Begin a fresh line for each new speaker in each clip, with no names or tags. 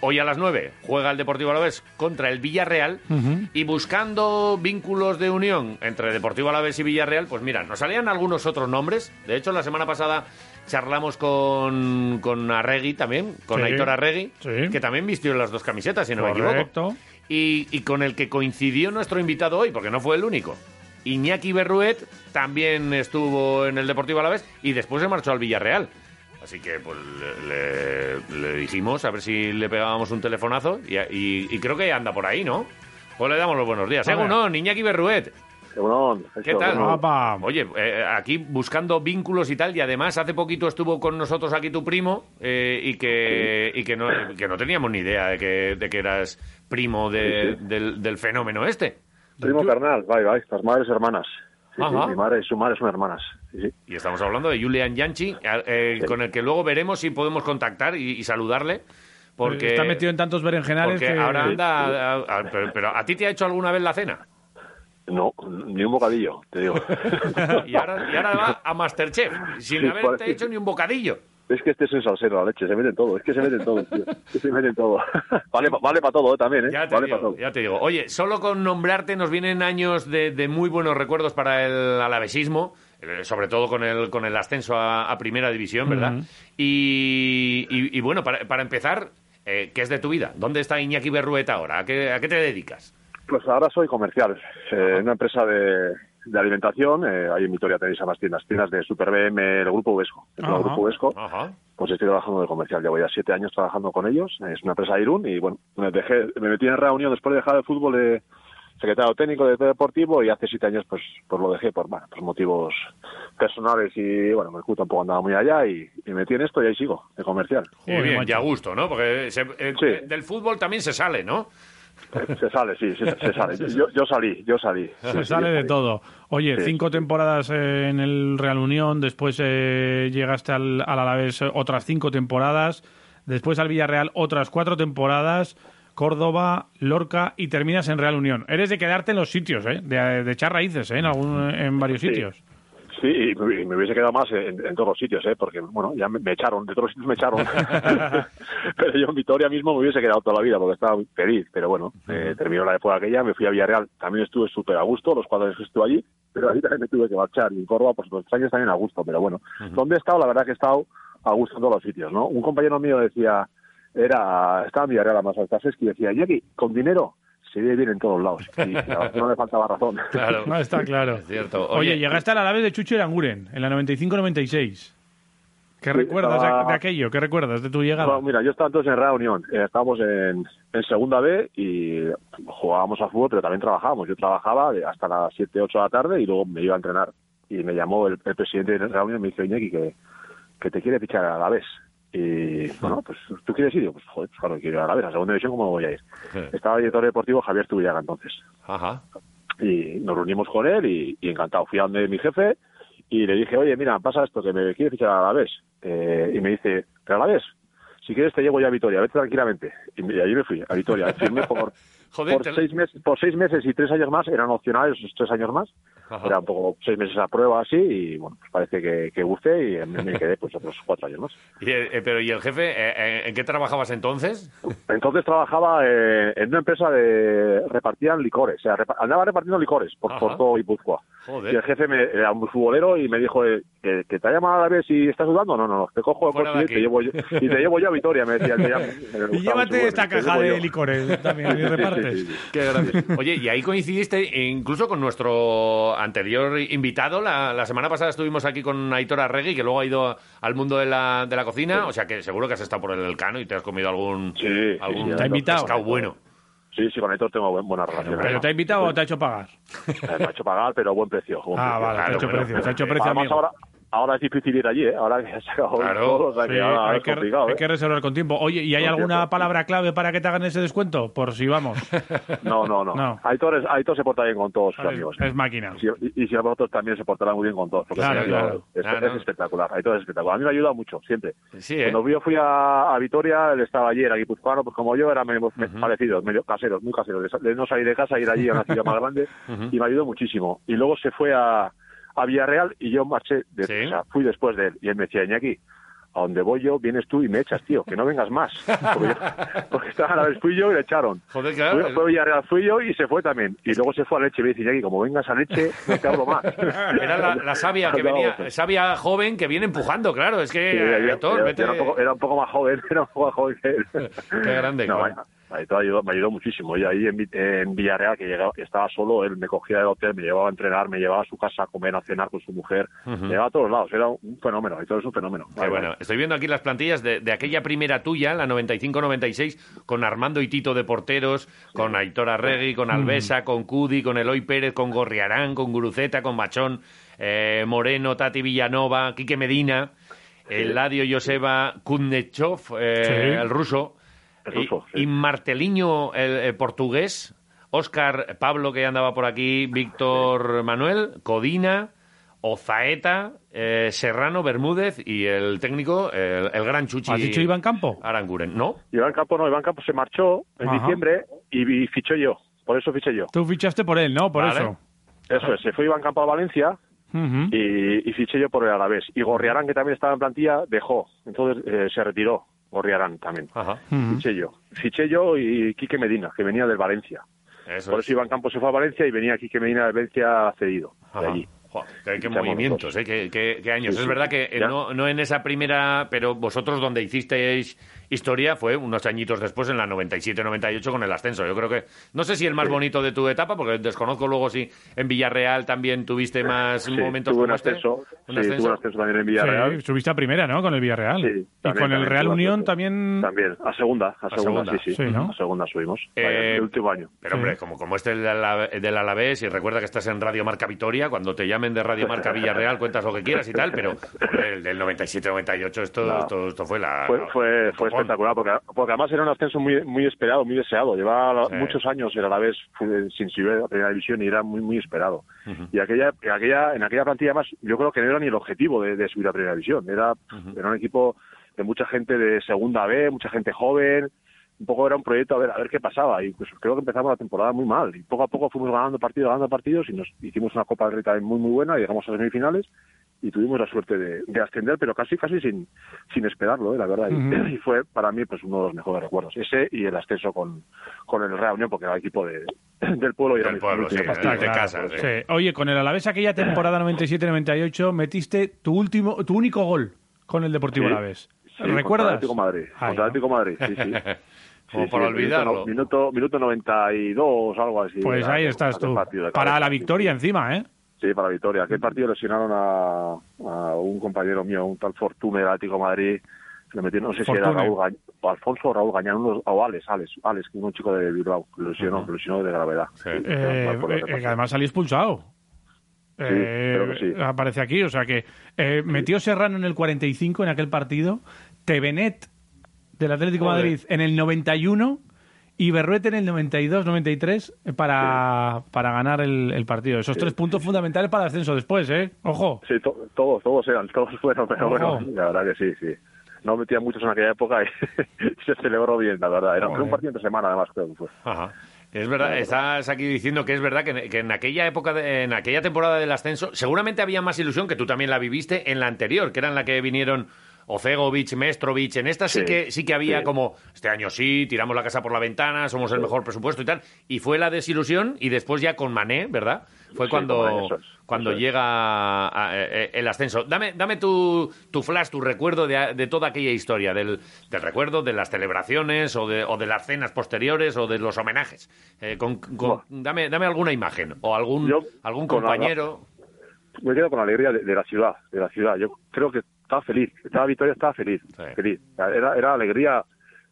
Hoy a las 9 juega el Deportivo Alavés contra el Villarreal y buscando vínculos de unión entre Deportivo Alavés y Villarreal, pues mira, nos salían algunos otros nombres. De hecho, la semana pasada charlamos con, con Arregui también, con
Sí,
Aitor Arregui,
sí.
que también vistió las dos camisetas, si no me equivoco. Y, y con el que coincidió nuestro invitado hoy, porque no fue el único. Iñaki Berruet también estuvo en el Deportivo Alavés y después se marchó al Villarreal. Así que pues le, le- dijimos a ver si le pegábamos un telefonazo y, y- y creo que anda por ahí, ¿no? Pues le damos los buenos días.
Ver.
no, Iñaki Berruet. ¿Qué tal? Oye, eh, aquí buscando vínculos y tal, y además hace poquito estuvo con nosotros aquí tu primo eh, y que, y que, no, que no teníamos ni idea de que, de que eras primo de- del, del fenómeno este.
Primo carnal, vai, vai, las madres hermanas. Sí, mi madre y su madre son hermanas. Sí, sí.
Y estamos hablando de Julian Yanchi, eh, con el que luego veremos si podemos contactar y, y saludarle. Porque,
Está metido en tantos berenjenales
porque
que...
ahora anda... a- a- pero, pero ¿a ti te ha hecho alguna vez la cena?
No, ni un bocadillo, te digo.
Y ahora, y ahora va a Masterchef, sin
Sí,
haberte hecho ni un bocadillo.
Es que este es un salsero, la leche, se mete en todo, es que se mete en todo, tío. Se mete en todo. vale, pa- vale para todo, eh, también, ¿eh?
Ya te,
vale para
digo,
todo.
ya te digo. Oye, solo con nombrarte nos vienen años de, de muy buenos recuerdos para el alavesismo, eh, sobre todo con el, con el ascenso a, a Primera División, ¿verdad? y, y- y bueno, para, para empezar, eh, ¿qué es de tu vida? ¿Dónde está Iñaki Berrueta ahora? ¿A qué, a qué te dedicas?
Pues ahora soy comercial, eh, en una empresa de, de alimentación, eh, ahí en Vitoria tenéis ambas tiendas, tiendas de Super BM, el Grupo Vesco. El
Ajá.
Grupo Vesco,
Ajá.
pues estoy trabajando de comercial, llevo ya siete años trabajando con ellos, es una empresa de Irún y bueno, me, dejé, me metí en reunión después de dejar el fútbol de secretario técnico de deportivo y hace siete años pues pues lo dejé por, bueno, por motivos personales y bueno, me tampoco andaba muy allá y, y me metí en esto y ahí sigo, de comercial.
Y
Joder,
bien, y a gusto, ¿no? Porque se- eh,
Sí.
del fútbol también se sale, ¿no?
Se sale, sí, sí, se sale. Yo, yo salí, yo salí.
Se sale de todo. Oye,
Sí.
cinco temporadas eh, en el Real Unión, después eh, llegaste al, al Alavés eh, otras cinco temporadas, después al Villarreal otras cuatro temporadas, Córdoba, Lorca y terminas en Real Unión. Eres de quedarte en los sitios, ¿eh? de, de echar raíces ¿eh? en, algún, en varios
Sí.
sitios.
Sí, y me, hubiese quedado más en, en todos los sitios, ¿eh? porque, bueno, ya me, me echaron, de todos los sitios me echaron. pero yo en Vitoria mismo me hubiese quedado toda la vida porque estaba feliz. Pero bueno, eh, terminó la época aquella, me fui a Villarreal, también estuve súper a gusto, los cuatro años que estuve allí, pero ahí también me tuve que marchar. Y en Córdoba, pues los años también a gusto, pero bueno. ¿Dónde he estado? La verdad que he estado a gusto en todos los sitios, ¿no? Un compañero mío decía, era estaba en Villarreal a más altas y decía, Jackie, con dinero se vive bien en todos lados. Y la no le faltaba razón.
Claro.
No, está claro.
Es cierto.
Oye,
Oye,
llegaste al Alavés de Chucho Iranguren en la 95-96. ¿Qué
Sí,
recuerdas
estaba-
de aquello? ¿Qué recuerdas de tu llegada?
Bueno, mira, yo estaba entonces en Real Unión. Eh, estábamos en, en Segunda B y jugábamos a fútbol, pero también trabajábamos. Yo trabajaba hasta las 7, 8 de la tarde y luego me iba a entrenar. Y me llamó el, el presidente de Real Unión y me dice, Iñaki, que, que te quiere fichar a la vez. Y bueno, pues tú quieres ir. Y Digo, pues joder, pues claro, quiero ir a la vez, a segunda división, ¿cómo voy a ir? Estaba el director deportivo Javier Tubillaga entonces.
Ajá.
Y nos reunimos con él y, y encantado. Fui a donde mi jefe y le dije, oye, mira, pasa esto, que me quiere fichar a la vez. Eh, y me dice, ¿pero a la vez? Si quieres te llevo ya a Vitoria, vete tranquilamente. Y, me- y allí me fui, a Vitoria. Firmé por,
Joder,
por,
te-
seis meses, por seis meses y tres años más, eran opcionales esos tres años más.
Ajá.
Era un poco seis meses a prueba así y bueno, pues parece que, que gusté y me, quedé pues otros cuatro años más.
Y, eh, pero, ¿y el jefe? eh, eh, ¿En qué trabajabas entonces?
Entonces trabajaba eh, en una empresa de repartían licores, o sea, repa- andaba repartiendo licores por,
Ajá.
por todo Guipúzcoa.
Joder.
Y el jefe me, era un futbolero y me dijo eh, que, que te ha llamado a la vez si estás dudando. No, no, no, te cojo el coche
de
y te, llevo yo, y te llevo yo a Vitoria, me decía. Te llamo.
Y llévate esta caja de licores también y repartes.
Qué grande. Oye, y ahí coincidiste incluso con nuestro anterior invitado. La, la semana pasada estuvimos aquí con Aitor Arregui, que luego ha ido al mundo de la, de la cocina. O sea que seguro que has estado por el Elcano y te has comido algún,
Sí, sí,
algún
sí,
Te invitado.
pescado bueno.
Sí, sí, con Héctor tengo buen- buena relación.
¿Pero te ha invitado o te ha hecho pagar?
Eh, Me ha hecho pagar, pero buen precio. buen
Ah,
precio.
vale, te ha hecho
bueno,
precio, te ha hecho precio
Además
amigo.
ahora, ahora es difícil ir allí, ¿eh? Ahora que se acabado
Claro,
todo, o sea
Sí,
que ahora
hay,
es
que,
complicado,
hay
¿eh?
que reservar con tiempo. Oye, ¿y hay
Con
alguna
tiempo.
palabra clave para que te hagan ese descuento? Por si vamos.
No, no, no.
No.
Aitor, es- Aitor se porta bien con todos sus amigos.
es máquina.
Y, si- y si a vosotros también se portará muy bien con todos. Porque
Claro,
es,
claro.
es-
Ah,
es
no.
espectacular. Aitor es espectacular. A mí me ha ayudado mucho, siempre.
Sí, ¿eh?
Cuando yo fui a, a Vitoria, él estaba allí, era guipuzcoano, pues como yo, eran medio parecidos, medio caseros, muy caseros, de, no salir de casa, ir allí a una ciudad más grande, y me ayudó muchísimo. Y luego se fue a, a Villarreal y yo marché, de,
Sí.
o sea, fui después de él, y él me decía, Iñaki, a donde voy yo, vienes tú y me echas, tío, que no vengas más. Porque, yo- porque estaba a la vez, fui yo y le echaron.
Joder, claro.
Fue, fue Villarreal, fui yo y se fue también. Y luego se fue a Leche y me dice, Iñaki, como vengas a Leche, no te hablo más.
Era la, la sabia que venía,
pues.
sabia joven que viene empujando, claro. Es que,
Sí, era,
Aitor,
era-
vete-
era un poco, era un poco más joven, era un poco más joven que él.
Qué grande,
No, Aitor ayudó, me ayudó muchísimo. Y ahí en, en Villarreal, que llegaba, estaba solo, él me cogía del hotel, me llevaba a entrenar, me llevaba a su casa a comer, a cenar con su mujer. Me llevaba a todos lados. Era un fenómeno. Aitor es un fenómeno.
Qué bueno.
vale.
Estoy viendo aquí las plantillas de, de aquella primera tuya, la 95-96, con Armando y Tito de porteros, con Aitor Arregui, con Alvesa, con Cudi, con Eloy Pérez, con Gorriarán, con Guruceta, con Machón, eh, Moreno, Tati Villanova, Quique Medina, Eladio Joseba Kudnechov, eh,
Sí.
el ruso, Y,
sí.
y Marteliño, el, el portugués, Óscar Pablo, que andaba por aquí, Víctor Manuel, Codina, Ozaeta, eh, Serrano, Bermúdez y el técnico, el, el gran Chuchi.
¿Has dicho Iván Campo?
Aranguren, ¿no?
Iván Campo no, Iván Campo se marchó en
Ajá.
diciembre y, y fichó yo. Por eso fiché yo.
Tú fichaste por él, ¿no? Por
Vale.
eso.
Eso es, se fue Iván Campo a Valencia y fiché yo por el Alavés. Y Gorriarán, que también estaba en plantilla, dejó. Entonces eh, se retiró Gorriarán también.
Ajá.
Ujú.
Fiché yo. Fiché yo y Quique Medina, que venía del Valencia.
Eso
Por
es.
eso Iván Campos se fue a Valencia y venía Quique Medina de Valencia cedido. De allí.
Joder, qué, movimientos, ¿eh? qué, qué- qué años.
Sí,
es
sí.
verdad que no, no en esa primera, pero vosotros donde hicisteis historia fue unos añitos después, en la 97-98, con el ascenso. Yo creo que, no sé si el más bonito de tu etapa, porque desconozco luego si en Villarreal también tuviste más
Sí,
momentos
tuve un
como este.
ascenso.
¿Un
sí,
ascenso?
tuve un ascenso también en Villarreal.
Sí, subiste a primera, ¿no? Con el Villarreal.
Sí,
y
también,
con el Real Unión también.
También, a segunda, a, segunda,
segunda.
sí, sí.
Sí, ¿no?
A segunda subimos.
Eh,
el último año.
Pero hombre, como, como este del, del Alavés, y recuerda que estás en Radio Marca Vitoria, cuando te llamen de Radio Marca Villarreal cuentas lo que quieras y tal, pero el del 97-98 esto,
No.
esto, esto fue la...
Fue, fue, fue espectacular, porque, porque además era un ascenso muy muy esperado, muy deseado. Llevaba
Sí.
muchos años era a la vez sin subir a la primera división y era muy muy esperado. Y aquella, en aquella, en aquella plantilla más, yo creo que no era ni el objetivo de, de subir a primera división. Era, era un equipo de mucha gente de segunda B, mucha gente joven. Un poco era un proyecto a ver a ver qué pasaba y pues creo que empezamos la temporada muy mal y poco a poco fuimos ganando partidos, ganando partidos y nos hicimos una Copa del Rey también muy muy buena y llegamos a semifinales y tuvimos la suerte de, de ascender, pero casi casi sin, sin esperarlo, ¿eh? la verdad. Y- fue para mí pues uno de los mejores recuerdos. Ese y el ascenso con, con el Real Unión, porque era el equipo de, del pueblo y era
Del
mi-
pueblo, sí,
partido.
de casa, sí.
Sí. Oye, con el Alavés aquella temporada 97-98 metiste tu último, tu único gol con el Deportivo
Sí.
Alavés.
Sí,
¿Recuerdas?
Atlético Madrid.
Ay,
contra. Atlético Madrid, sí, sí.
Como
Sí,
para
sí,
olvidarlo.
Minuto, minuto, minuto 92, algo así.
Pues ahí estás tú.
partido
Para la victoria encima, ¿eh?
Sí, para la victoria. Aquel partido lesionaron a, a un compañero mío, un tal Fortune del Atlético Madrid. Le metieron, no sé si era
Fortune.
Raúl Gañ- o Alfonso o Raúl Gañán, uno- o Alex, Alex, Alex, un chico de Bilbao, que lesionó, lo lesionó de gravedad.
Sí.
Eh, eh, además salió expulsado. Eh. Aparece aquí, o sea que eh, metió Serrano en el 45 en aquel partido, Tevenet del Atlético de
Joder.
Madrid en el 91 y Berruete en el 92-93 para, para ganar el, el partido. Esos tres puntos fundamentales para el ascenso después, ¿eh? Ojo.
Sí, to- todos, todos eran, todos fueron, pero
Ojo.
bueno, la verdad que sí, sí. No metía muchos en aquella época y se celebró bien, la verdad. Era un partido entre semana, además, creo que fue.
Ajá. Es verdad, estás aquí diciendo que es verdad que, que en aquella época, de- en aquella temporada del ascenso, seguramente había más ilusión que tú también la viviste en la anterior, que era en la que vinieron Ocegovic, Mestrovic. En esta sí,
Sí,
que sí que había
sí.
como este año sí, tiramos la casa por la ventana, somos el mejor presupuesto y tal. Y fue la desilusión y después ya con Mané, ¿verdad? Fue cuando,
eso es,
cuando
eso es.
llega a- eh, el ascenso. Dame, dame tu, tu flash, tu recuerdo de, de toda aquella historia, del, del recuerdo, de las celebraciones o de, o de las cenas posteriores o de los homenajes. Eh, con- con- dame, dame alguna imagen o algún,
Yo,
algún
con la-
compañero.
me quedo con la alegría de, de la ciudad, de la ciudad. Yo creo que estaba feliz, estaba Victoria estaba feliz,
Sí.
feliz. Era, era alegría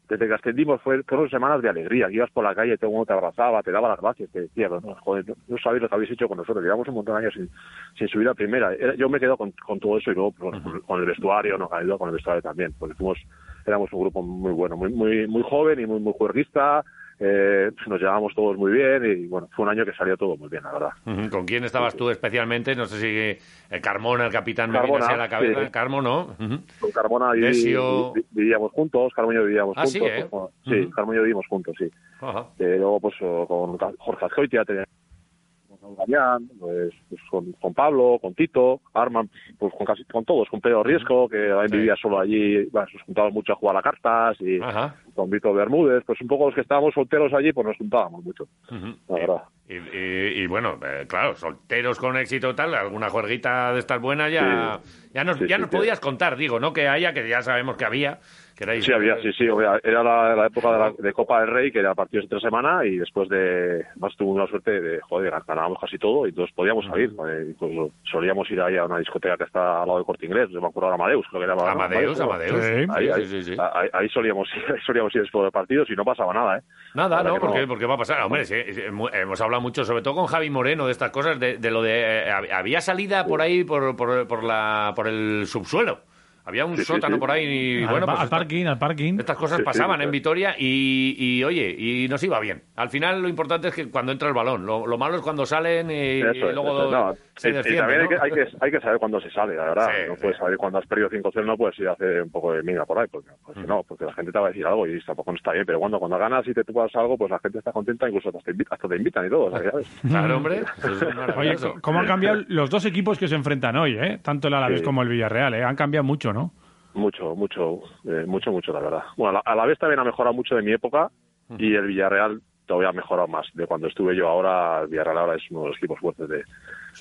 desde que ascendimos fue, fueron semanas de alegría, ibas por la calle, todo el mundo te abrazaba, te daba las gracias, te decía, no, joder, no, sabéis lo que habéis hecho con nosotros, llevamos un montón de años sin, sin subir a primera. Yo me quedo con, con todo eso y luego pues, con, el vestuario, nos ayudó con el vestuario también, porque fuimos, éramos un grupo muy bueno, muy, muy, muy joven y muy, muy juerguista, eh, nos llevábamos todos muy bien y bueno, fue un año que salió todo muy bien, la verdad.
¿Con quién estabas tú especialmente? No sé si eh, Carmona, el capitán, me viene a la cabeza. Sí. Carmona, ¿no?
Con Carmona vivíamos juntos, Carmona vivíamos
ah,
juntos.
Sí, ¿eh?
pues, sí Carmona vivimos juntos, sí. Eh, luego, pues con Jorge Azcoitia teníamos Gañán, pues, pues con, con, Pablo, con Tito, Arman, pues con casi con todos, con Pedro Riesco, que también vivía solo allí, bueno, nos juntábamos mucho a jugar a cartas, y con Vito Bermúdez, pues un poco los que estábamos solteros allí, pues nos juntábamos mucho, la verdad.
Y, y, bueno, eh, claro, solteros con éxito tal, alguna juerguita de estas buenas ya, ya nos, ya nos podías contar, digo, no que haya, que ya sabemos que había,
Sí, había, sí, sí. Era la, época de, Copa del Rey, que era partidos entre semana, y después de. Más tuvo una suerte de, joder, ganábamos casi todo, y entonces podíamos salir. incluso solíamos ir ahí a una discoteca que está al lado de Corte Inglés, no me acuerdo, Amadeus, creo que era.
Amadeus, Amadeus.
Ahí, ahí, ahí, solíamos, ir, solíamos ir después de partidos y no pasaba nada, ¿eh?
Nada, no, porque, porque va a pasar. Hombre, sí, hemos hablado mucho, sobre todo con Javi Moreno, de estas cosas, de, de lo de. Eh, había salida por ahí, por, por, por, la, por el subsuelo. Había un sótano por ahí y
al,
bueno, pues
al parking, al parking.
Estas cosas pasaban en Vitoria y, y, oye, y nos iba bien. Al final lo importante es que cuando entra el balón, lo, lo malo es cuando salen y, luego se
y, también hay, que, hay, que, hay, que, saber cuándo se sale, la verdad. no puedes saber cuando has perdido 5-0, no puedes ir a hacer un poco de miga por ahí, porque pues, no, porque la gente te va a decir algo y tampoco no está bien. Pero cuando, cuando ganas y te tupas algo, pues la gente está contenta, incluso hasta te, invitan, hasta te invitan y todo.
Claro, hombre.
oye, ¿cómo han cambiado los dos equipos que se enfrentan hoy, eh? Tanto el Alavés como el Villarreal, ¿eh? Han cambiado mucho, ¿no?
Mucho, mucho, eh, mucho, mucho, la verdad. Bueno, a la, vez también ha mejorado mucho de mi época y el Villarreal todavía ha mejorado más. De cuando estuve yo ahora, el Villarreal ahora es uno de los equipos fuertes de,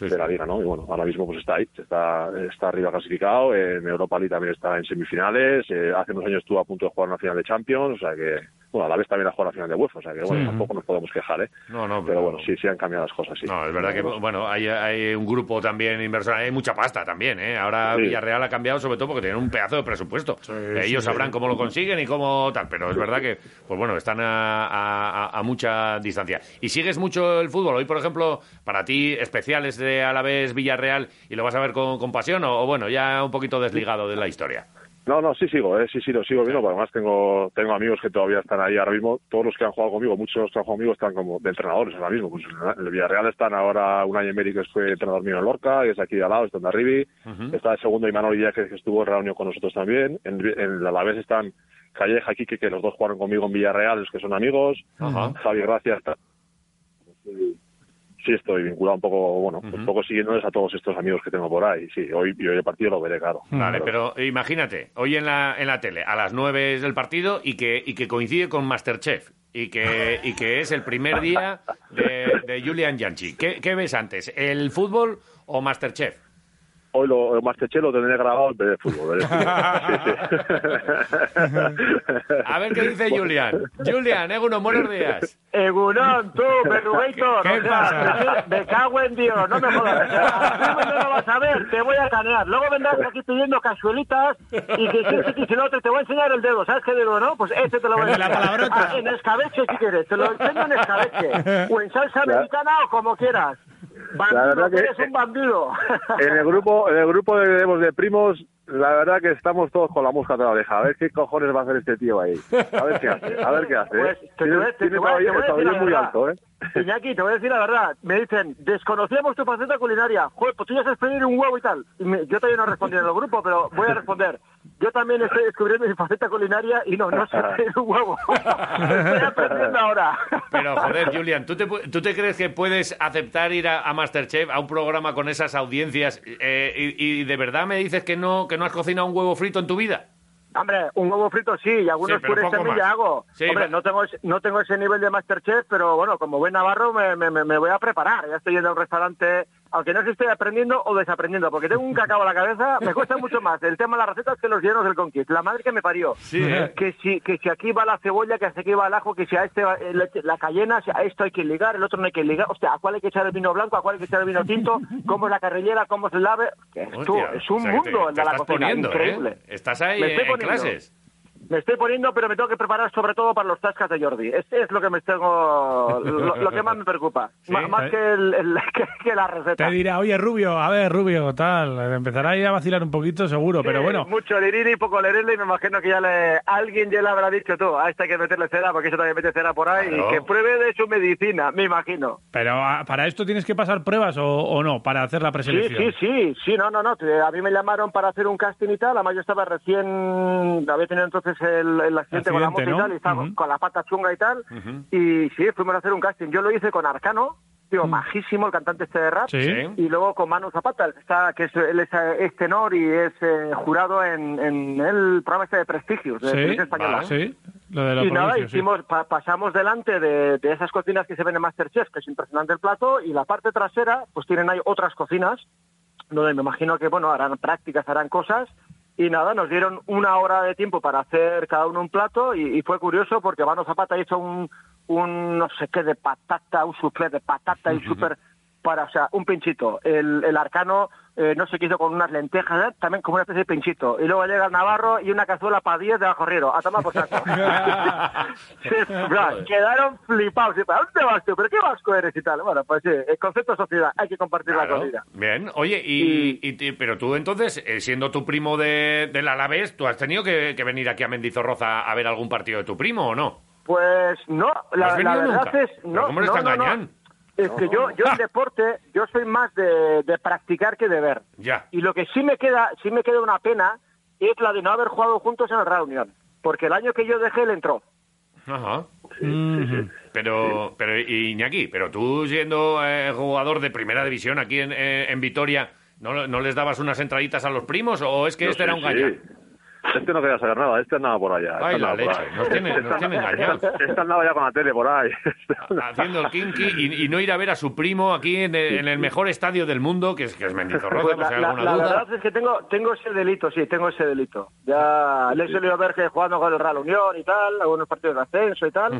de la liga, ¿no? Y bueno, ahora mismo pues está ahí, está, está arriba clasificado, en Europa League también está en semifinales, eh, hace unos años estuvo a punto de jugar una final de Champions, o sea que bueno, a la vez también ha jugado la final de UEFA, o sea que bueno, tampoco nos podemos quejar, ¿eh?
No, no,
pero, bueno, sí, sí han cambiado las cosas, sí.
No, es verdad que, bueno, hay, hay un grupo también inversor, hay mucha pasta también, ¿eh? Ahora Villarreal ha cambiado sobre todo porque tienen un pedazo de presupuesto. Ellos sabrán cómo lo consiguen y cómo tal, pero es verdad que, pues bueno, están a, a, mucha distancia. ¿Y sigues mucho el fútbol? Hoy, por ejemplo, para ti, especiales de Alavés Villarreal y lo vas a ver con, con pasión o bueno, ya un poquito desligado de la historia?
No, no, sí sigo, eh, sí, sí, lo sigo viendo, además tengo, tengo amigos que todavía están ahí ahora mismo, todos los que han jugado conmigo, muchos de los que han jugado conmigo están como de entrenadores ahora mismo, pues en el Villarreal están ahora un año y medio que fue entrenador mío en Lorca, y es aquí de al lado, está en Arribi, está el segundo Imanol ya que, estuvo en reunión con nosotros también, en, en la vez están Calleja, Kike, que los dos jugaron conmigo en Villarreal, los que son amigos, Javi Gracia está sí estoy vinculado un poco, bueno, un poco siguiéndoles a todos estos amigos que tengo por ahí. Sí, hoy, hoy el partido lo veré, claro.
Vale, pero imagínate, hoy en la, en la tele, a las nueve es el partido y que, y que coincide con Masterchef y que, y que es el primer día de, de Julian Janchi. ¿Qué, ¿Qué ves antes, el fútbol o Masterchef?
Hoy lo, Masterchef lo tendré grabado en vez de fútbol.
A ver qué dice Julian. Julian, Egunon, buenos días.
Egunon, tú, Berrugator.
¿Qué, pasa?
Me, cago en Dios, no me jodas. no lo vas a ver, te voy a canear. Luego vendrás aquí pidiendo casuelitas y que si, si, si no te, te voy a enseñar el dedo. ¿Sabes qué dedo, no? Pues este te lo voy a enseñar. Ah, en escabeche si quieres, te lo enseño en escabeche. O en salsa americana o como quieras. Bandido, la verdad que eres un bandido.
En el grupo, en el grupo de, de primos, la verdad que estamos todos con la mosca de la oreja. A ver qué cojones va a hacer este tío ahí. A ver qué hace, a ver qué hace.
Pues, te, te, te, te, voy, muy alto, ¿eh? Iñaki, te voy a decir la verdad. Me dicen, desconocíamos tu faceta culinaria. Joder, pues tú ya sabes pedir un huevo y tal. Y yo todavía no respondí en el grupo, pero voy a responder. Yo también estoy descubriendo mi faceta culinaria y no, no sé pedir un huevo. estoy aprendiendo ahora.
Pero, joder, Julian, ¿tú te, ¿tú te crees que puedes aceptar ir a, Masterchef, a un programa con esas audiencias, eh, y, y, de verdad me dices que no, que no has cocinado un huevo frito en tu vida?
Hombre, un huevo frito sí, y algunos sí, purés también ya hago. Hombre, no tengo, no tengo ese nivel de Masterchef, pero bueno, como buen navarro me, me, me voy a preparar. Ya estoy yendo a un restaurante aunque no sé si estoy aprendiendo o desaprendiendo, porque tengo un cacao a la cabeza, me cuesta mucho más el tema de las recetas que los llenos del Conquist. La madre que me parió.
¿eh?
Que si que si aquí va la cebolla, que aquí va el ajo, que si a este la cayena, si a esto hay que ligar, el otro no hay que ligar. Hostia, ¿a cuál hay que echar el vino blanco? ¿A cuál hay que echar el vino tinto? ¿Cómo es la carrillera? ¿Cómo se lave? Esto es un mundo el de la cocina,
¿eh?
increíble.
Estás ahí en clases.
Me estoy poniendo, pero me tengo que preparar sobre todo para los tascas de Jordi. Este es lo que me tengo, lo, lo que más me preocupa, M- más que, el, el- que, que la receta.
Te dirá, oye, Rubio, a ver, Rubio, tal. Empezará ahí a vacilar un poquito, seguro, pero
Sí,
bueno.
Mucho liriri, poco lerele, y me imagino que ya le, alguien ya le habrá dicho tú, a este hay que meterle cera, porque eso también mete cera por ahí,
Claro.
y que pruebe de su medicina, me imagino.
Pero ah, para esto tienes que pasar pruebas o, o no, para hacer la
Sí,
preselección.
sí, sí, sí, no, no, no. te- A mí me llamaron para hacer un casting y tal. Además, yo estaba recién, había tenido entonces el, el accidente con la moto y tal, y estaba con la pata chunga y tal. Y sí, fuimos a hacer un casting. Yo lo hice con Arcano, tío, majísimo, el cantante este de rap.
Sí.
Y luego con Manu Zapata, el que está, que es, él es, eh, es tenor y es eh, jurado en, en el programa este de Prestigios, de
Sí,
Televisión Española.
vale.
Sí, lo de la
Y nada,
sí.
hicimos, pa- pasamos delante de, de esas cocinas que se ven en Masterchef, que es impresionante el plato, y la parte trasera, pues tienen ahí otras cocinas, donde me imagino que, bueno, harán prácticas, harán cosas, y nada, nos dieron una hora de tiempo para hacer cada uno un plato, y, y fue curioso porque Mano Zapata hizo un, un no sé qué de patata, un soufflé de patata y súper para, o sea, un pinchito. El, el arcano eh, no se quiso con unas lentejas, ¿eh? también como una especie de pinchito. Y luego llega el navarro y una cazuela para 10 de bajorriero. A tomar por saco. Sí, quedaron flipados. Y, ¿A dónde vas tú? ¿Pero qué vasco eres y tal? Bueno, pues sí, el concepto de sociedad, hay que compartir la comida.
Bien, oye, y, pero tú entonces, eh, siendo tu primo de, del Alavés, ¿tú has tenido que, que venir aquí a Mendizorroza a ver algún partido de tu primo o no?
Pues no,
¿No
la,
has
la
venido
verdad
nunca?
es...
¿Pero
No,
cómo le
no,
está
no, no. Es que yo, yo en deporte, yo soy más de, de practicar que de ver.
Ya.
Y lo que sí me queda, sí me queda una pena es la de no haber jugado juntos en el Real Unión. Porque el año que yo dejé, él entró.
Ajá.
Ujú.
Pero, pero Iñaki, pero tú siendo eh, jugador de primera división aquí en, eh, en Vitoria, ¿no, ¿no les dabas unas entraditas a los primos o es que
Yo
este
sí,
era un
sí. Este no quería saber nada, este andaba por allá.
Ay,
este
la
andaba por
leche, nos tiene, nos tiene engañados.
Este andaba ya con la tele por ahí.
Haciendo el kinky y, y no ir a ver a su primo aquí en el, en el mejor estadio del mundo, que es, que es Mendizorroza,
Pues la, la- la verdad es que tengo, tengo ese delito, sí, tengo ese delito. Ya le he solido ver que jugando con el Real Unión y tal, algunos partidos de ascenso y tal.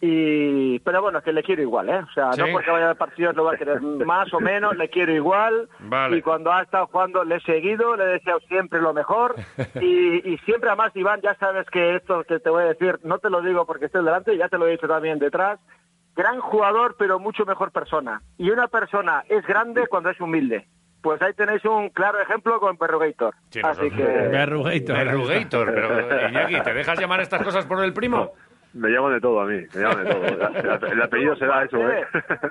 Y, pero bueno, que le quiero igual, ¿eh? O sea,
Sí.
no porque vaya a partidos lo va a querer más o menos, le quiero igual.
Vale.
Y cuando ha estado jugando le he seguido, le he deseado siempre lo mejor. Y, y siempre, además, Iván, ya sabes que esto que te voy a decir, no te lo digo porque estoy delante, ya te lo he dicho también detrás. Gran jugador, pero mucho mejor persona. Y una persona es grande cuando es humilde. Pues ahí tenéis un claro ejemplo con Perrugator.
Sí,
Así
nosotros-
que...
Berrugator.
Berrugator, pero Iñaki, ¿te dejas llamar estas cosas por el primo?
Me llaman de todo a mí, me llaman de todo. El, el apellido será eso, ¿eh?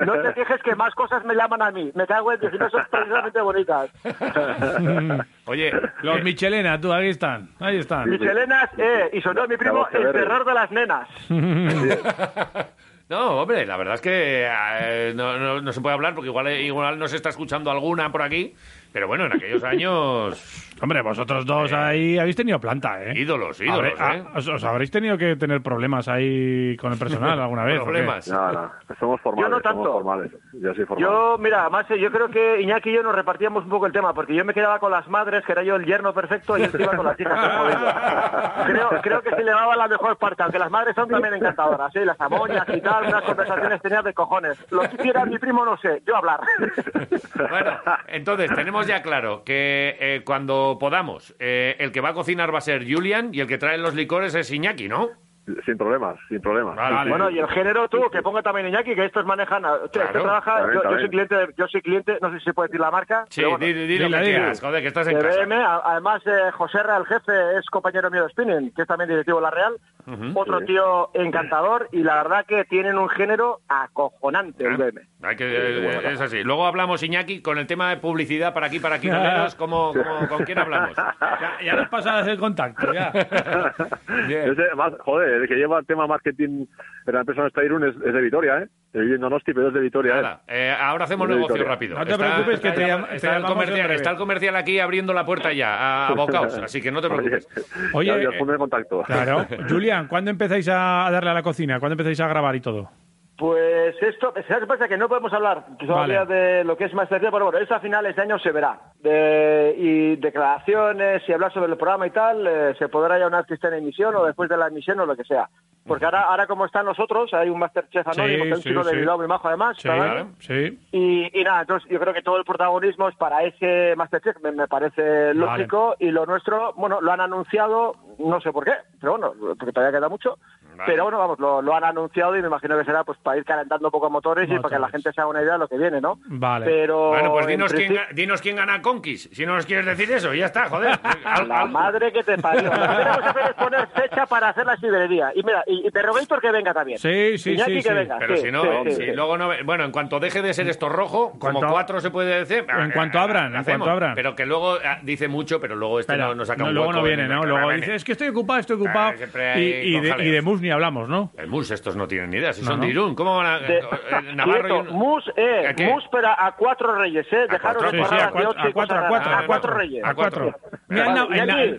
No te fijes que más cosas me llaman a mí. Me cago en que si no son precisamente bonitas.
Oye,
Los
eh,
Michelena, tú, ahí están. Ahí están.
Michelenas, eh, y sonó mi primo el terror de las nenas.
No, hombre, la verdad es que eh, no, no- no se puede hablar porque igual, igual nos está escuchando alguna por aquí. Pero bueno, en aquellos años,
Hombre, vosotros dos ahí habéis tenido planta, ¿eh?
ídolos, ídolos,
Habré-
¿eh?
ah, os, os habréis tenido que tener problemas ahí con el personal alguna vez.
Problemas.
No, no, somos formales,
Yo no tanto.
somos formales. Yo soy formal.
Yo, mira, además eh, yo creo que Iñaki y yo nos repartíamos un poco el tema, porque yo me quedaba con las madres, que era yo el yerno perfecto, y él se iba con las hijas. creo, creo que se le daba la mejor parte, aunque las madres son también encantadoras, ¿sí? Las amoñas y tal, unas conversaciones tenía de cojones. Lo que hiciera mi primo no sé, yo hablar.
Bueno, entonces tenemos ya claro que eh, cuando podamos, eh, el que va a cocinar va a ser Julian y el que trae los licores es Iñaki, ¿no?
Sin problemas, sin problemas.
Vale.
Bueno, y el género tú, que ponga también Iñaki, que estos manejan... a- Hostia,
Claro,
esto trabaja,
también,
yo, yo soy cliente, de- yo soy cliente, no sé si se puede decir la marca.
Sí,
bueno,
di, di- di lo
Dila,
que
dila.
quieras, joder, que estás en casa.
BM, además eh, José Ra, el jefe, es compañero mío de spinning, que es también directivo de La Real, otro
Sí.
tío encantador y la verdad que tienen un género acojonante el BM.
Hay que, eh, es así. Luego hablamos, Iñaki, con el tema de publicidad para aquí, para aquí, ¿cómo, cómo, ¿con quién hablamos?
Ya, ya nos pasas el contacto, ya.
Bien.
Ese, más, joder, el que lleva el tema marketing en la empresa de Irún es, es de Vitoria, ¿eh? En Donosti, pero es de Vitoria, ¿eh?
Nada, eh, ahora hacemos negocio
Victoria.
rápido.
No te preocupes, que te llam-
está
te
el comercial,
breve.
está el comercial aquí abriendo la puerta ya, a, a bocaos, así que no te preocupes.
Oye,
ya, ya
eh,
en contacto.
Claro. Julian, ¿cuándo empezáis a darle a la cocina? ¿Cuándo empezáis a grabar y todo?
Pues esto, ¿sabes qué pasa? Que no podemos hablar todavía
Vale.
de lo que es Masterchef, pero bueno, esa final este año se verá. de, y declaraciones y hablar sobre el programa y tal, eh, se podrá ya una artista en emisión o después de la emisión o lo que sea. Porque ahora, ahora como están nosotros, hay un Masterchef anónimo,
Sí,
que es un
sí,
chico de
sí.
Bilbao muy majo además,
sí.
Y, y nada, entonces yo creo que todo el protagonismo es para ese Masterchef, me, me parece lógico, y lo nuestro, bueno, lo han anunciado, no sé por qué, pero bueno, porque todavía queda mucho,
Vale.
pero bueno, vamos, lo, lo han anunciado y me imagino que será pues para ir calentando un poco motores, y para que la
Motores.
gente se haga una idea de lo que viene, ¿no?
Vale.
Pero
Bueno, pues dinos quién, dinos quién gana Conquist. Si no nos quieres decir eso, ya está, joder. Al-
La
al-
madre que te parió. Lo que tenemos que hacer es poner fecha para hacer la sidrería. Y mira, y, y te Rogator que venga también.
Sí, sí,
Iñaki
sí,
que
sí.
venga.
Pero
sí,
si no,
sí, sí,
si
sí.
luego no. ve- Bueno, en cuanto deje de ser esto rojo, como cuatro se puede decir.
En cuanto abran, en
hacemos.
cuanto abran.
Pero que luego ah, dice mucho, pero luego este
Espera,
no, no saca
no,
un
luego no viene,
en-
¿no? Luego
viene.
Que estoy ocupado, estoy ocupado.
Ah,
y, de, y de mus ni hablamos, ¿no?
El MUS, estos no tienen ni idea. Si
No,
son
no.
de Irún, ¿cómo van a.?
De-
eh, Navarro y
mus, eh,
¿A qué?
mus, pero a cuatro reyes, eh. Dejaros
cuatro?
de
Sí, sí,
porradas
a
de
cuatro,
ocho
a
y
cuatro, a cuatro.
raras. A cuatro reyes.
A cuatro.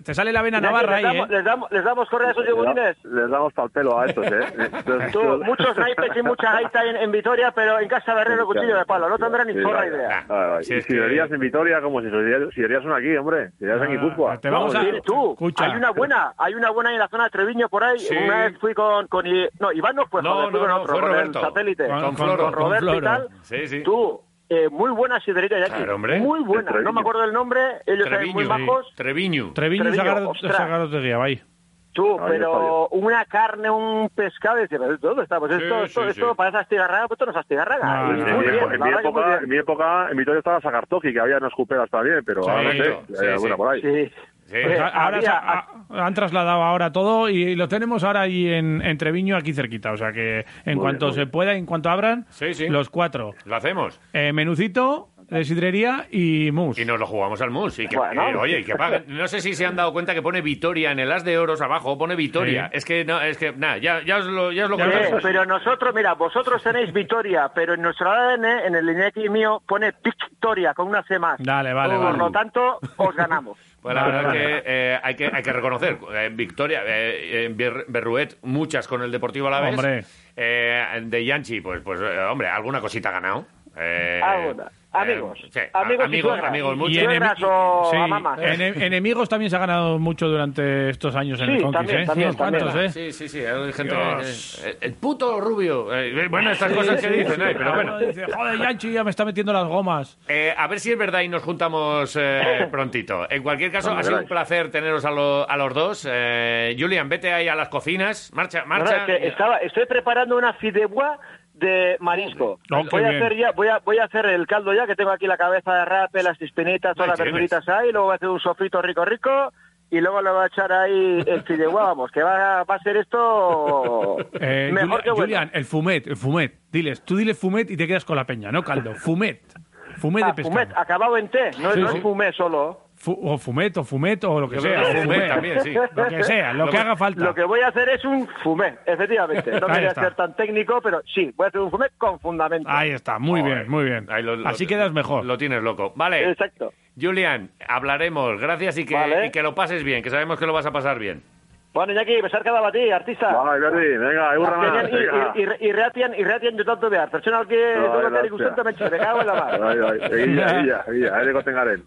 Te sale la vena navarra
les
ahí,
damos,
¿eh?
les damos, les damos correa a esos yogurines.
Les damos pal pelo a estos, ¿eh?
Tú, muchos naipes y mucha gaita en, en Vitoria, pero en casa de Herrero cuchillo de palo. No tendrán ni
vale.
idea.
Si
si verías en Vitoria, como si sidrerías son aquí, hombre. Sidrerías en
Ah,
Guipúzcoa.
te vamos a-
tú,
Escucha.
hay una buena, hay una buena en la zona de Treviño por ahí.
Sí.
Una vez fui con, con I- no, Iván no fue,
No,
joder, fui
no,
con
no,
otro,
fue
con
Roberto.
el satélite,
Con-
con,
con
Floro,
con Roberto
con
y tal.
Sí, sí.
Tú, eh, muy buena sidrería, Jackie.
Claro, hombre.
Muy buena.
Treviño.
No me acuerdo del nombre, ellos son muy
Treviño.
majos.
Treviño.
Treviño
Treviño,
Guía, ahí.
Tú,
Ahí
pero una carne, un pescado, y dices, ¿pero ¿dónde está? Pues
Sí,
esto, esto,
sí,
esto
sí.
parece astigarraga, pues esto no es astigarraga.
No,
En mi, época- en, mi época, en mi época, en Vitoria estaba Sagartoki, que había unas cuperas también, pero
Sí,
ahora no sé.
sí,
hay
sí.
alguna por ahí.
Sí.
Sí.
Eh,
ahora
había-
se ha- han trasladado ahora todo y lo tenemos ahora ahí en, en Treviño, aquí cerquita. O sea que en cuanto
bien,
se
bien.
pueda, en cuanto abran,
Sí, sí.
los cuatro.
Lo hacemos.
Eh, menucito de sidrería y mus.
Y nos lo jugamos al MUS. Y que,
Bueno.
y, oye, y que paguen. No sé si se han dado cuenta que pone Vitoria en el as de oros abajo, pone Vitoria.
Sí.
Es que, no, es que, nada, ya, ya os lo, ya os lo
Eh, pero nosotros, mira, vosotros tenéis Vitoria, pero en nuestro ADN, en el Iñaki mío, pone Victoria con una C más.
Dale, vale,
Por
vale.
lo tanto, os ganamos.
Pues la verdad que, eh, hay que hay que reconocer, eh, Victoria, eh, Ber- Berruet, muchas con el Deportivo Alavés.
Hombre.
Eh, de Yanchi, pues, pues eh, hombre, alguna cosita ha ganado. Eh,
Alguna. Amigos.
eh, sí,
Amigos y
amigos, amigos, muchos.
Y enemi-
o
sí,
a mamas.
ene- enemigos también se ha ganado mucho durante estos años en
Sí,
el Conquist,
también,
¿eh?
también, también.
¿eh?
Sí, sí, sí, hay gente.
Dios.
eh, el puto rubio. eh, bueno, estas
Sí,
cosas que
sí,
dicen, pero bueno.
Dice, joder, Yanchi ya me está metiendo las gomas.
Eh, a ver si es verdad y nos juntamos eh, prontito. En cualquier caso, ha sido un placer teneros a, lo- a los dos. Eh, Julian, vete ahí a las cocinas. Marcha,
No, no,
marcha.
es que estaba, estoy preparando una fideuá de marisco. Voy a hacer ya, voy a, voy a hacer el caldo ya, que tengo aquí la cabeza de rape, las chispinitas, todas las verduritas ahí, luego voy a hacer un sofrito rico rico y luego le voy a echar ahí el fideuá, vamos, que va, va a ser esto
Eh,
mejor que bueno.
Julian, el fumet, el fumet. Diles, tú diles fumet y te quedas con la peña, no caldo. Fumet. Fumet
Ah,
de pescado.
fumet, acabado en T, no,
Sí,
no
sí.
es fumé solo.
Fu- o fumet, o fumet, o lo que
Yo
sea. o
fumet
fumet.
también, sí.
Lo que sea, lo,
Lo
que
que-
haga falta.
Lo que voy a hacer es un fumé, efectivamente. No quería
está.
ser tan técnico, pero sí, voy a hacer un fumé con fundamento.
Ahí está, muy bien, muy bien.
Ahí lo- lo-
Así quedas mejor.
Lo tienes loco. Vale.
Exacto.
Julian, hablaremos. Gracias y que,
Vale.
y que lo pases bien, que sabemos que lo vas a pasar bien.
Bueno, Iñaki, besar cada batí, artista.
Vale, Berti, venga, egurra
i- irratian, irratian jutatu behar. Pertsonalki
gracias.
ikusten mentxe, me cago en la mar.
Bai, bai, egia, egia, egia, ere goten garen.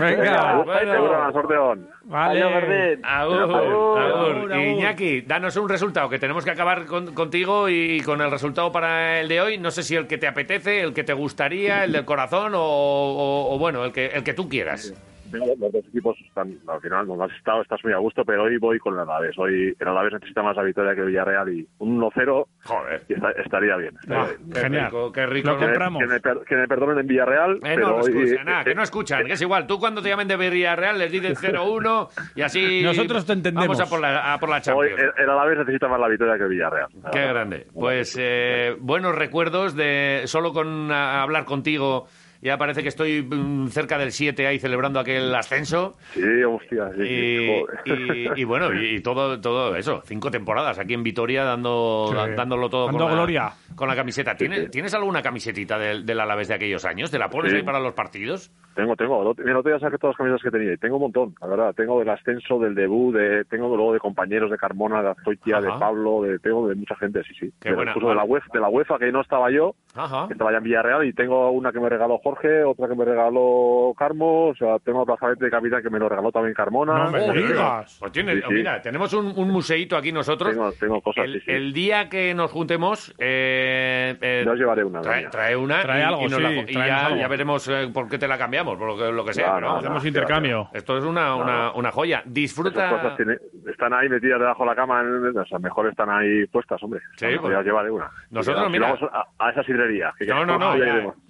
Venga,
bueno.
Egurra más, sorte hon.
vale.
Berdin.
Agur,
Agur,
agur. Iñaki, danos un resultado, que tenemos que acabar con- contigo y con el resultado para el de hoy. No sé si el que te apetece, el que te gustaría, el del corazón o, o- o, bueno, el que, el que tú quieras.
Los dos equipos están, al final, donde has estado, estás muy a gusto, pero hoy voy con el Alavés. Hoy el Alavés necesita más la victoria que el Villarreal y un 1-0
Joder.
y esta- estaría bien. estaría
Ah,
bien.
Qué
Genial.
rico, qué rico.
Lo
Que me-
compramos.
Que me, que me perdonen en Villarreal,
Eh,
pero
no,
hoy...
escucha, nada, que no
eh,
escuchan, que es igual. Tú cuando te llamen de Villarreal les dices 0-1 y así...
Nosotros te entendemos.
Vamos a por la, a por la
Hoy
Champions.
el, el Alavés necesita más la victoria que el Villarreal.
Qué grande. Pues eh, buenos recuerdos de solo con a- hablar contigo. Ya parece que estoy mm, cerca del 7 ahí celebrando aquel ascenso.
Sí, hostia, sí, sí,
Y, y- y bueno, y, y todo, todo eso. Cinco temporadas aquí en Vitoria dando,
Sí.
dándolo todo con, la,
gloria.
con la camiseta. ¿Tienes, ¿Tienes alguna camisetita del, del Alavés de aquellos años? ¿Te la pones
Sí.
ahí para los partidos?
Tengo, tengo. Mira, no te voy a sacar todas las camisetas que tenía. Tengo un montón, la verdad. Tengo del ascenso, del debut, de, tengo luego de compañeros de Carmona, de Azoitia, de. Pablo, de, tengo de mucha gente, sí, sí.
Qué
De-
buena,
incluso de la
vale.
UEFA, de la UEFA que no estaba yo,
Ajá.
que estaba ya en Villarreal, y tengo una que me regaló Jorge, otra que me regaló Carmo, o sea, tengo brazalete de capitán que me lo regaló también Carmona.
No me digas.
Pues tiene,
Sí, sí.
mira, tenemos un, un museíto aquí nosotros.
Tengo, tengo cosas,
el,
sí, sí.
el día que nos juntemos, eh, eh,
llevaré una.
trae, una
Trae
y,
algo,
y nos
sí,
la- y
tráenos
ya,
algo.
ya veremos eh, por qué te la cambiamos, por lo que, lo que sea.
No.
Hacemos
sí,
intercambio.
Esto es una, una, una joya.
Esas
Disfruta.
cosas tiene- están ahí metidas debajo de la cama, en- o sea, mejor están ahí puestas, hombre.
Sí, pues-
ya llevaré una.
Nosotros,
Y
mira-
vamos a, a esa sidrería. que
No, no, no.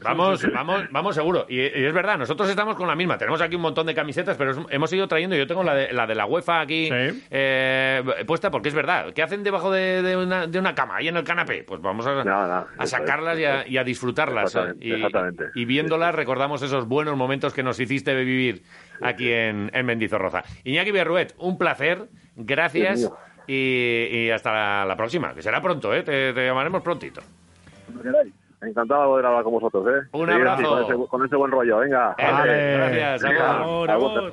Vamos, vamos, vamos seguro. Y, y es verdad, nosotros estamos con la misma. Tenemos aquí un montón de camisetas, pero es- hemos ido trayendo. Yo tengo la de la, de la UEFA aquí
Sí.
eh, puesta porque es verdad. ¿Qué hacen debajo de, de una, de una cama, ahí en el canapé? Pues vamos a, sacarlas
es,
y, a, y a disfrutarlas.
Exactamente,
Y,
exactamente.
y viéndolas recordamos esos buenos momentos que nos hiciste vivir aquí en, en Mendizorroza. Iñaki Berruet, un placer. Gracias. Y, y hasta la, la próxima, que será pronto, ¿eh? Te, te llamaremos prontito.
Encantado de poder hablar con vosotros, ¿eh?
Un abrazo.
Con ese, con ese buen rollo, venga.
Vale.
Gracias.
Venga.
Amor.